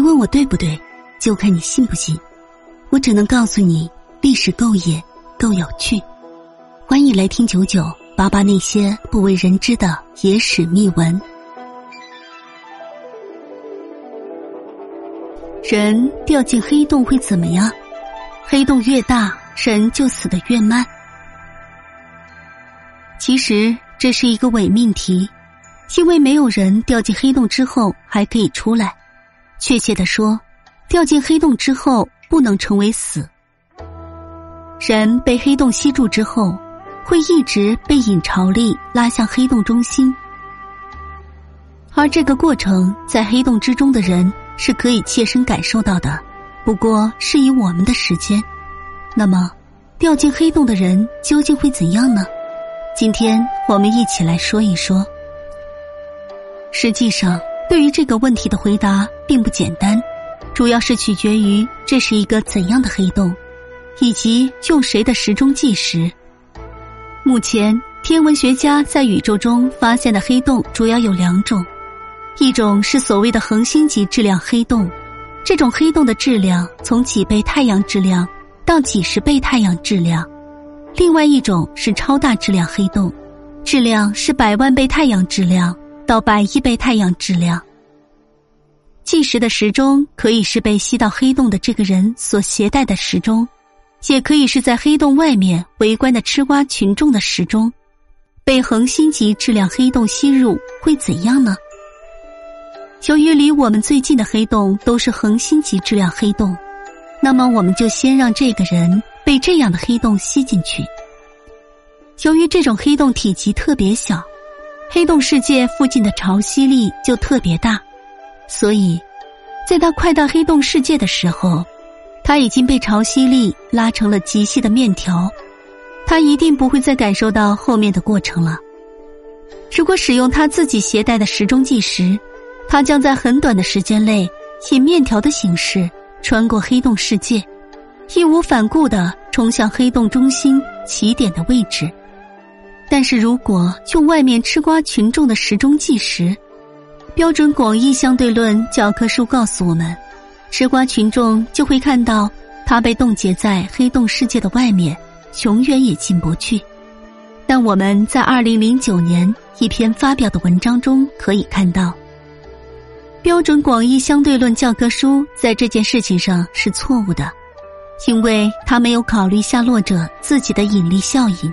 别问我对不对，就看你信不信。我只能告诉你，历史够野，够有趣。欢迎来听九九八八那些不为人知的野史秘闻。人掉进黑洞会怎么样？黑洞越大，人就死得越慢。其实这是一个伪命题，因为没有人掉进黑洞之后还可以出来。确切的说，掉进黑洞之后不能成为死。人被黑洞吸住之后，会一直被引潮力拉向黑洞中心，而这个过程在黑洞之中的人是可以切身感受到的。不过是以我们的时间。那么，掉进黑洞的人究竟会怎样呢？今天我们一起来说一说。实际上，对于这个问题的回答并不简单，主要是取决于这是一个怎样的黑洞，以及用谁的时钟计时。目前，天文学家在宇宙中发现的黑洞主要有两种，一种是所谓的恒星级质量黑洞，这种黑洞的质量从几倍太阳质量到几十倍太阳质量。另外一种是超大质量黑洞，质量是百万倍太阳质量到百亿倍太阳质量。计时的时钟可以是被吸到黑洞的这个人所携带的时钟，也可以是在黑洞外面围观的吃瓜群众的时钟。被恒星级质量黑洞吸入会怎样呢？由于离我们最近的黑洞都是恒星级质量黑洞，那么我们就先让这个人。被这样的黑洞吸进去。由于这种黑洞体积特别小，黑洞世界附近的潮汐力就特别大，所以，在它快到黑洞世界的时候，它已经被潮汐力拉成了极细的面条，它一定不会再感受到后面的过程了。如果使用他自己携带的时钟计时，他将在很短的时间内以面条的形式穿过黑洞世界。义无反顾的冲向黑洞中心起点的位置，但是如果用外面吃瓜群众的时钟计时，标准广义相对论教科书告诉我们，吃瓜群众就会看到它被冻结在黑洞世界的外面，永远也进不去。但我们在二零零九年一篇发表的文章中可以看到，标准广义相对论教科书在这件事情上是错误的。因为他没有考虑下落者自己的引力效应，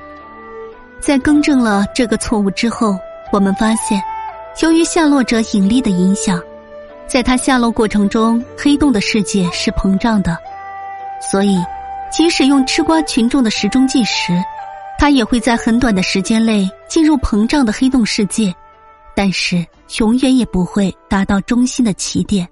在更正了这个错误之后，我们发现，由于下落者引力的影响，在它下落过程中，黑洞的世界是膨胀的，所以，即使用吃瓜群众的时钟计时，它也会在很短的时间内进入膨胀的黑洞世界，但是永远也不会达到中心的起点。